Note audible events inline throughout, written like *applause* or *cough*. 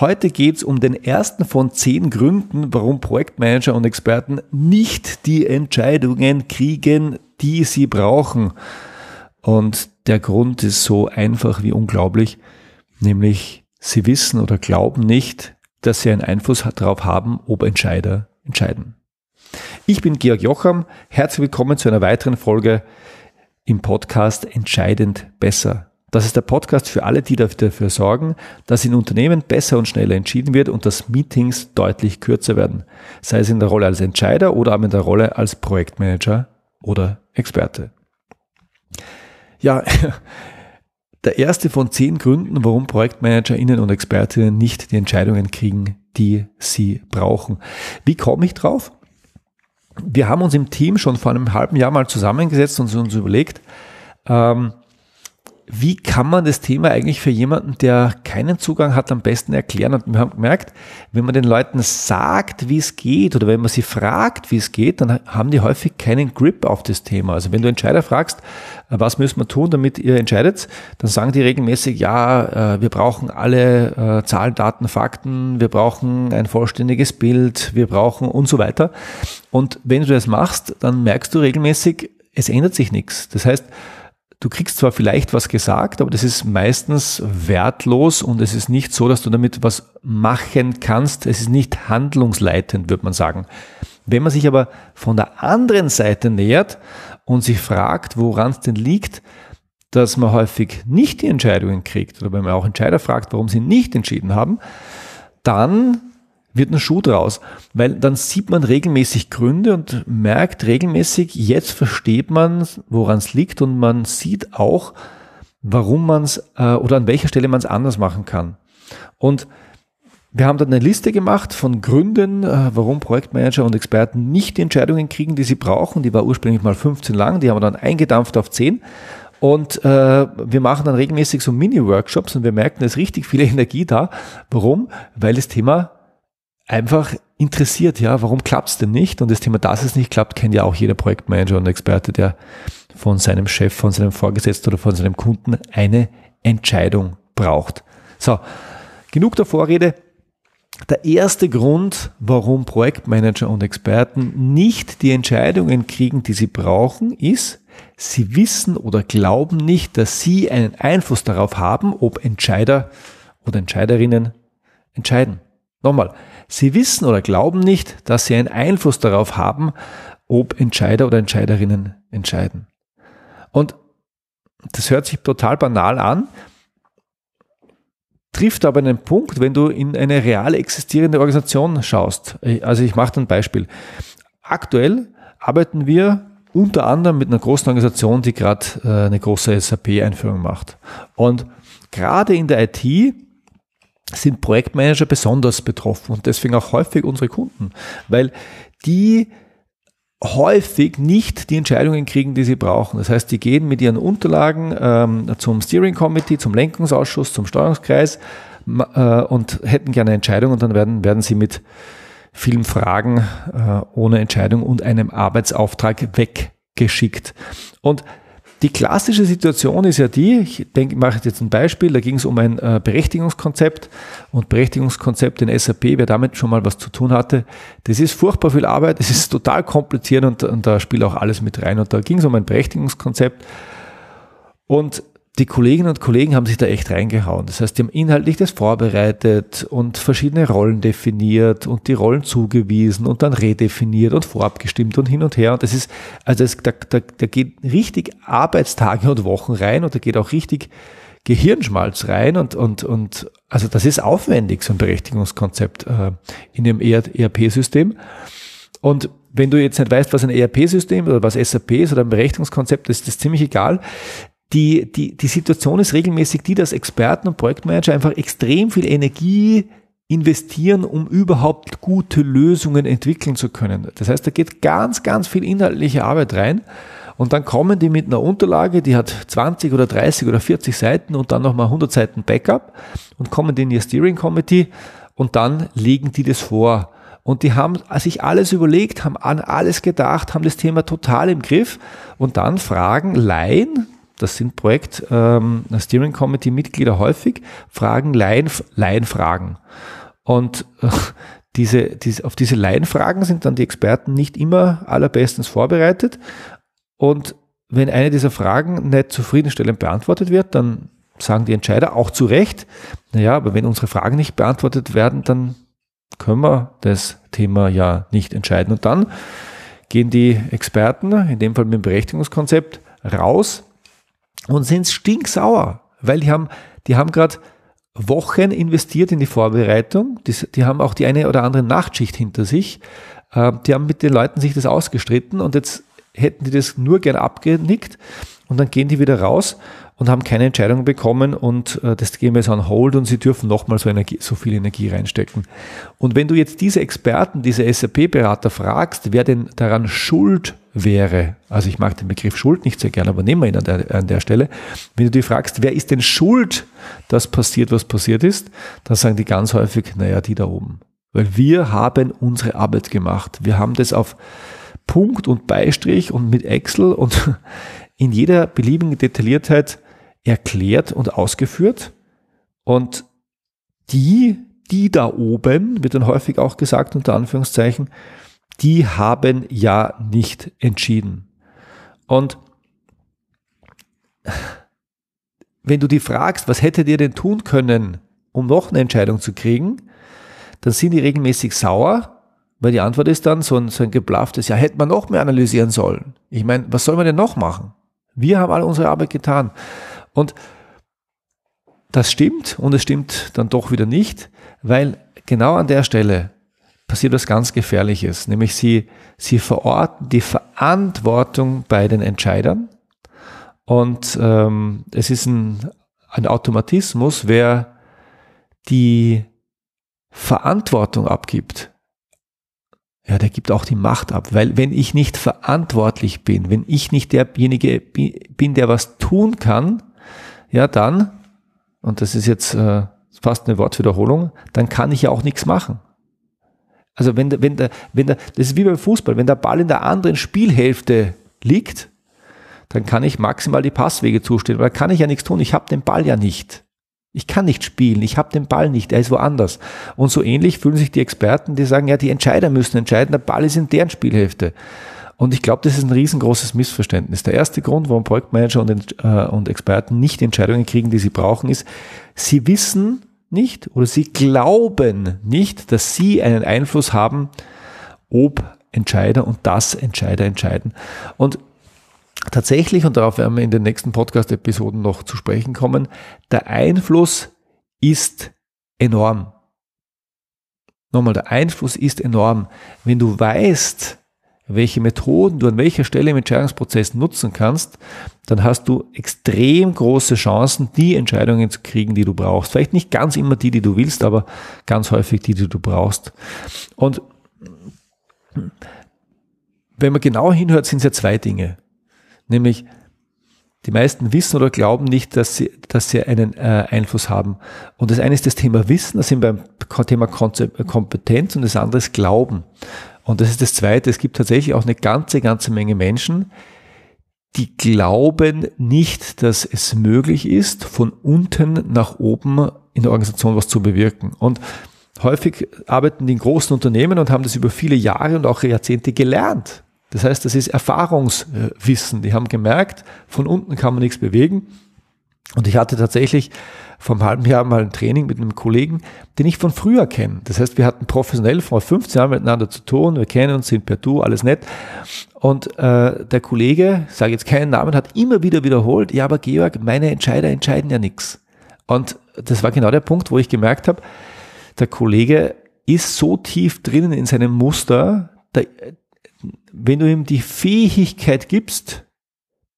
Heute geht es um den ersten von zehn Gründen, warum Projektmanager und Experten nicht die Entscheidungen kriegen, die sie brauchen. Und der Grund ist so einfach wie unglaublich, nämlich sie wissen oder glauben nicht, dass sie einen Einfluss darauf haben, ob Entscheider entscheiden. Ich bin Georg Jocham, herzlich willkommen zu einer weiteren Folge im Podcast Entscheidend besser. Das ist der Podcast für alle, die dafür sorgen, dass in Unternehmen besser und schneller entschieden wird und dass Meetings deutlich kürzer werden. Sei es in der Rolle als Entscheider oder aber in der Rolle als Projektmanager oder Experte. Ja, *laughs* der erste von zehn Gründen, warum ProjektmanagerInnen und ExpertInnen nicht die Entscheidungen kriegen, die sie brauchen. Wie komme ich drauf? Wir haben uns im Team schon vor einem halben Jahr mal zusammengesetzt und uns überlegt, ähm, wie kann man das Thema eigentlich für jemanden, der keinen Zugang hat, am besten erklären? Und wir haben gemerkt, wenn man den Leuten sagt, wie es geht, oder wenn man sie fragt, wie es geht, dann haben die häufig keinen Grip auf das Thema. Also wenn du Entscheider fragst, äh, was müssen wir tun, damit ihr entscheidet, dann sagen die regelmäßig, ja, äh, wir brauchen alle äh, Zahlen, Daten, Fakten, wir brauchen ein vollständiges Bild, wir brauchen und so weiter. Und wenn du das machst, dann merkst du regelmäßig, es ändert sich nichts. Das heißt, Du kriegst zwar vielleicht was gesagt, aber das ist meistens wertlos und es ist nicht so, dass du damit was machen kannst. Es ist nicht handlungsleitend, würde man sagen. Wenn man sich aber von der anderen Seite nähert und sich fragt, woran es denn liegt, dass man häufig nicht die Entscheidungen kriegt, oder wenn man auch Entscheider fragt, warum sie nicht entschieden haben, dann wird ein Schuh draus, weil dann sieht man regelmäßig Gründe und merkt regelmäßig, jetzt versteht man, woran es liegt und man sieht auch, warum man es äh, oder an welcher Stelle man es anders machen kann. Und wir haben dann eine Liste gemacht von Gründen, äh, warum Projektmanager und Experten nicht die Entscheidungen kriegen, die sie brauchen. Die war ursprünglich mal 15 lang, die haben wir dann eingedampft auf 10. Und äh, wir machen dann regelmäßig so Mini-Workshops und wir merken, da ist richtig viel Energie da. Warum? Weil das Thema einfach interessiert, ja, warum klappt es denn nicht? Und das Thema, dass es nicht klappt, kennt ja auch jeder Projektmanager und Experte, der von seinem Chef, von seinem Vorgesetzten oder von seinem Kunden eine Entscheidung braucht. So, genug der Vorrede. Der erste Grund, warum Projektmanager und Experten nicht die Entscheidungen kriegen, die sie brauchen, ist, sie wissen oder glauben nicht, dass sie einen Einfluss darauf haben, ob Entscheider oder Entscheiderinnen entscheiden. Nochmal, Sie wissen oder glauben nicht, dass sie einen Einfluss darauf haben, ob Entscheider oder Entscheiderinnen entscheiden. Und das hört sich total banal an, trifft aber einen Punkt, wenn du in eine real existierende Organisation schaust. Also ich mache ein Beispiel. Aktuell arbeiten wir unter anderem mit einer großen Organisation, die gerade äh, eine große SAP-Einführung macht. Und gerade in der IT sind Projektmanager besonders betroffen und deswegen auch häufig unsere Kunden, weil die häufig nicht die Entscheidungen kriegen, die sie brauchen. Das heißt, die gehen mit ihren Unterlagen ähm, zum Steering Committee, zum Lenkungsausschuss, zum Steuerungskreis äh, und hätten gerne eine Entscheidung und dann werden, werden sie mit vielen Fragen äh, ohne Entscheidung und einem Arbeitsauftrag weggeschickt. Und die klassische Situation ist ja die, ich denke, mache jetzt ein Beispiel, da ging es um ein äh, Berechtigungskonzept. Und Berechtigungskonzept in SAP, wer damit schon mal was zu tun hatte, das ist furchtbar viel Arbeit, *laughs* es ist total kompliziert und, und da spielt auch alles mit rein. Und da ging es um ein Berechtigungskonzept. Und die Kolleginnen und Kollegen haben sich da echt reingehauen. Das heißt, die haben inhaltlich das vorbereitet und verschiedene Rollen definiert und die Rollen zugewiesen und dann redefiniert und vorabgestimmt und hin und her. Und das ist, also das, da, da, da geht richtig Arbeitstage und Wochen rein und da geht auch richtig Gehirnschmalz rein und, und, und also das ist aufwendig, so ein Berechtigungskonzept äh, in dem ERP-System. Und wenn du jetzt nicht weißt, was ein ERP-System oder was SAP ist oder ein Berechtigungskonzept, ist das ziemlich egal die, die, die Situation ist regelmäßig die, dass Experten und Projektmanager einfach extrem viel Energie investieren, um überhaupt gute Lösungen entwickeln zu können. Das heißt, da geht ganz, ganz viel inhaltliche Arbeit rein. Und dann kommen die mit einer Unterlage, die hat 20 oder 30 oder 40 Seiten und dann nochmal 100 Seiten Backup und kommen die in ihr Steering Committee und dann legen die das vor. Und die haben sich alles überlegt, haben an alles gedacht, haben das Thema total im Griff und dann fragen Laien, das sind Projekt ähm, Steering Committee Mitglieder häufig, fragen Laien, Laienfragen. Und äh, diese, diese, auf diese Laienfragen sind dann die Experten nicht immer allerbestens vorbereitet. Und wenn eine dieser Fragen nicht zufriedenstellend beantwortet wird, dann sagen die Entscheider auch zu Recht, naja, aber wenn unsere Fragen nicht beantwortet werden, dann können wir das Thema ja nicht entscheiden. Und dann gehen die Experten, in dem Fall mit dem Berechtigungskonzept, raus und sind stinksauer, weil die haben, die haben gerade Wochen investiert in die Vorbereitung. Die, die, haben auch die eine oder andere Nachtschicht hinter sich. Äh, die haben mit den Leuten sich das ausgestritten und jetzt hätten die das nur gern abgenickt und dann gehen die wieder raus und haben keine Entscheidung bekommen und äh, das gehen wir jetzt on hold und sie dürfen nochmal so, so viel Energie reinstecken. Und wenn du jetzt diese Experten, diese SAP-Berater fragst, wer denn daran schuld wäre, also ich mag den Begriff Schuld nicht sehr gerne, aber nehmen wir ihn an der, an der Stelle, wenn du die fragst, wer ist denn schuld, dass passiert, was passiert ist, dann sagen die ganz häufig, naja, die da oben. Weil wir haben unsere Arbeit gemacht. Wir haben das auf Punkt und Beistrich und mit Excel und *laughs* in jeder beliebigen Detailliertheit erklärt und ausgeführt. Und die, die da oben, wird dann häufig auch gesagt, unter Anführungszeichen, die haben ja nicht entschieden. Und wenn du die fragst, was hättet ihr denn tun können, um noch eine Entscheidung zu kriegen, dann sind die regelmäßig sauer, weil die Antwort ist dann so ein, so ein geblafftes, ja, hätte man noch mehr analysieren sollen. Ich meine, was soll man denn noch machen? Wir haben alle unsere Arbeit getan. Und das stimmt und es stimmt dann doch wieder nicht, weil genau an der Stelle passiert was ganz Gefährliches, nämlich sie, sie verorten die Verantwortung bei den Entscheidern und ähm, es ist ein, ein Automatismus, wer die Verantwortung abgibt, ja, der gibt auch die Macht ab, weil wenn ich nicht verantwortlich bin, wenn ich nicht derjenige bin, der was tun kann, ja dann, und das ist jetzt äh, fast eine Wortwiederholung, dann kann ich ja auch nichts machen. Also wenn, wenn, der, wenn der, das ist wie beim Fußball, wenn der Ball in der anderen Spielhälfte liegt, dann kann ich maximal die Passwege zustehen, weil da kann ich ja nichts tun, ich habe den Ball ja nicht. Ich kann nicht spielen, ich habe den Ball nicht, er ist woanders. Und so ähnlich fühlen sich die Experten, die sagen, ja, die Entscheider müssen entscheiden, der Ball ist in deren Spielhälfte. Und ich glaube, das ist ein riesengroßes Missverständnis. Der erste Grund, warum Projektmanager und, äh, und Experten nicht die Entscheidungen kriegen, die sie brauchen, ist, sie wissen nicht oder sie glauben nicht, dass sie einen Einfluss haben, ob Entscheider und das Entscheider entscheiden. Und tatsächlich, und darauf werden wir in den nächsten Podcast-Episoden noch zu sprechen kommen, der Einfluss ist enorm. Nochmal, der Einfluss ist enorm. Wenn du weißt, welche Methoden du an welcher Stelle im Entscheidungsprozess nutzen kannst, dann hast du extrem große Chancen, die Entscheidungen zu kriegen, die du brauchst. Vielleicht nicht ganz immer die, die du willst, aber ganz häufig die, die du brauchst. Und wenn man genau hinhört, sind es ja zwei Dinge. Nämlich, die meisten wissen oder glauben nicht, dass sie, dass sie einen äh, Einfluss haben. Und das eine ist das Thema Wissen, das sind beim Thema Kompetenz und das andere ist Glauben. Und das ist das zweite, es gibt tatsächlich auch eine ganze, ganze Menge Menschen, die glauben nicht, dass es möglich ist, von unten nach oben in der Organisation was zu bewirken. Und häufig arbeiten die in großen Unternehmen und haben das über viele Jahre und auch Jahrzehnte gelernt. Das heißt, das ist Erfahrungswissen. Die haben gemerkt, von unten kann man nichts bewegen. Und ich hatte tatsächlich vor einem halben Jahr mal ein Training mit einem Kollegen, den ich von früher kenne. Das heißt, wir hatten professionell vor 15 Jahren miteinander zu tun, wir kennen uns, sind per Du, alles nett. Und äh, der Kollege, sage jetzt keinen Namen, hat immer wieder wiederholt, ja, aber Georg, meine Entscheider entscheiden ja nichts. Und das war genau der Punkt, wo ich gemerkt habe, der Kollege ist so tief drinnen in seinem Muster, der, wenn du ihm die Fähigkeit gibst,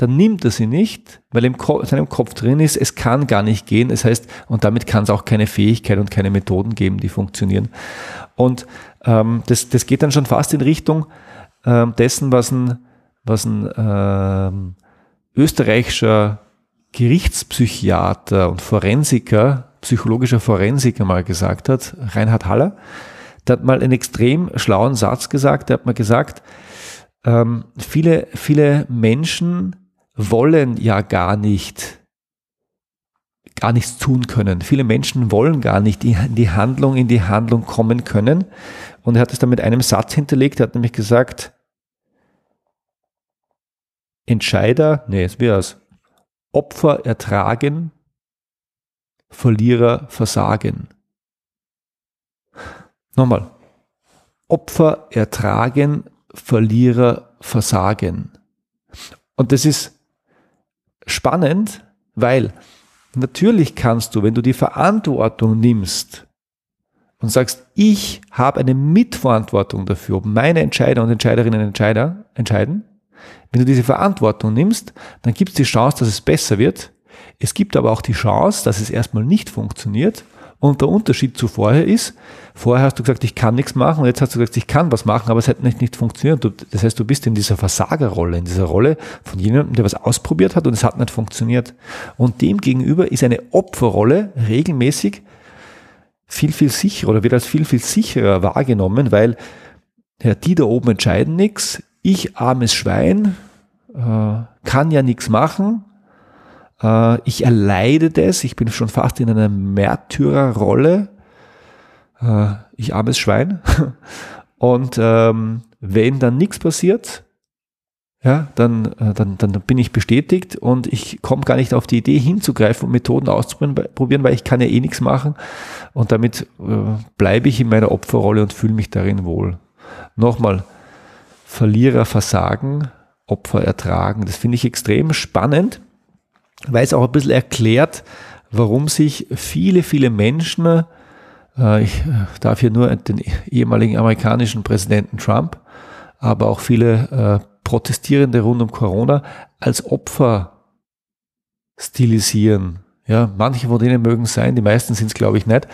dann nimmt er sie nicht, weil in seinem Kopf drin ist, es kann gar nicht gehen. Das heißt, und damit kann es auch keine Fähigkeit und keine Methoden geben, die funktionieren. Und ähm, das, das geht dann schon fast in Richtung ähm, dessen, was ein, was ein ähm, österreichischer Gerichtspsychiater und Forensiker, psychologischer Forensiker mal gesagt hat, Reinhard Haller, der hat mal einen extrem schlauen Satz gesagt, der hat mal gesagt, ähm, viele, viele Menschen wollen ja gar nicht gar nichts tun können. Viele Menschen wollen gar nicht in die Handlung, in die Handlung kommen können. Und er hat es dann mit einem Satz hinterlegt. Er hat nämlich gesagt, Entscheider, nee, es wäre es, Opfer ertragen, Verlierer versagen. Nochmal. Opfer ertragen, Verlierer versagen. Und das ist spannend, weil natürlich kannst du, wenn du die Verantwortung nimmst und sagst, ich habe eine Mitverantwortung dafür, ob meine Entscheider und Entscheiderinnen und Entscheider entscheiden, wenn du diese Verantwortung nimmst, dann gibt es die Chance, dass es besser wird. Es gibt aber auch die Chance, dass es erstmal nicht funktioniert. Und der Unterschied zu vorher ist, vorher hast du gesagt, ich kann nichts machen und jetzt hast du gesagt, ich kann was machen, aber es hat nicht, nicht funktioniert. Das heißt, du bist in dieser Versagerrolle, in dieser Rolle von jemandem, der was ausprobiert hat und es hat nicht funktioniert. Und dem gegenüber ist eine Opferrolle regelmäßig viel, viel sicherer oder wird als viel, viel sicherer wahrgenommen, weil ja, die da oben entscheiden nichts, ich armes Schwein äh, kann ja nichts machen, äh, ich erleide das, ich bin schon fast in einer Märtyrerrolle, äh, ich armes Schwein. *laughs* Und ähm, wenn dann nichts passiert, ja, dann, äh, dann, dann bin ich bestätigt und ich komme gar nicht auf die Idee hinzugreifen und Methoden auszuprobieren, weil ich kann ja eh nichts machen und damit äh, bleibe ich in meiner Opferrolle und fühle mich darin wohl. Nochmal, Verlierer versagen, Opfer ertragen. Das finde ich extrem spannend, weil es auch ein bisschen erklärt, warum sich viele, viele Menschen, äh, ich äh, darf hier nur den ehemaligen amerikanischen Präsidenten Trump, aber auch viele äh, Protestierende rund um Corona als Opfer stilisieren. Ja, manche von denen mögen es sein, die meisten sind es glaube ich nicht.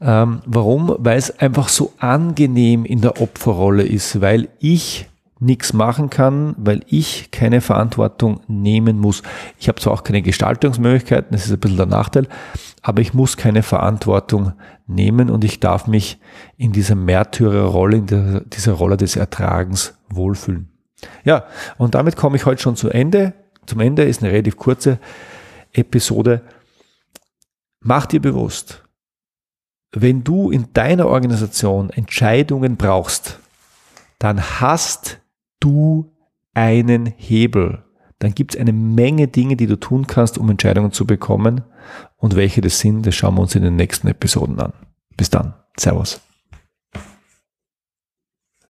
Ähm, warum? Weil es einfach so angenehm in der Opferrolle ist, weil ich nichts machen kann, weil ich keine Verantwortung nehmen muss. Ich habe zwar auch keine Gestaltungsmöglichkeiten, das ist ein bisschen der Nachteil, aber ich muss keine Verantwortung nehmen und ich darf mich in dieser Märtyrerrolle, in der, dieser Rolle des Ertragens wohlfühlen. Ja, und damit komme ich heute schon zu Ende. Zum Ende ist eine relativ kurze Episode. Mach dir bewusst, wenn du in deiner Organisation Entscheidungen brauchst, dann hast du einen Hebel. Dann gibt es eine Menge Dinge, die du tun kannst, um Entscheidungen zu bekommen. Und welche das sind, das schauen wir uns in den nächsten Episoden an. Bis dann. Servus.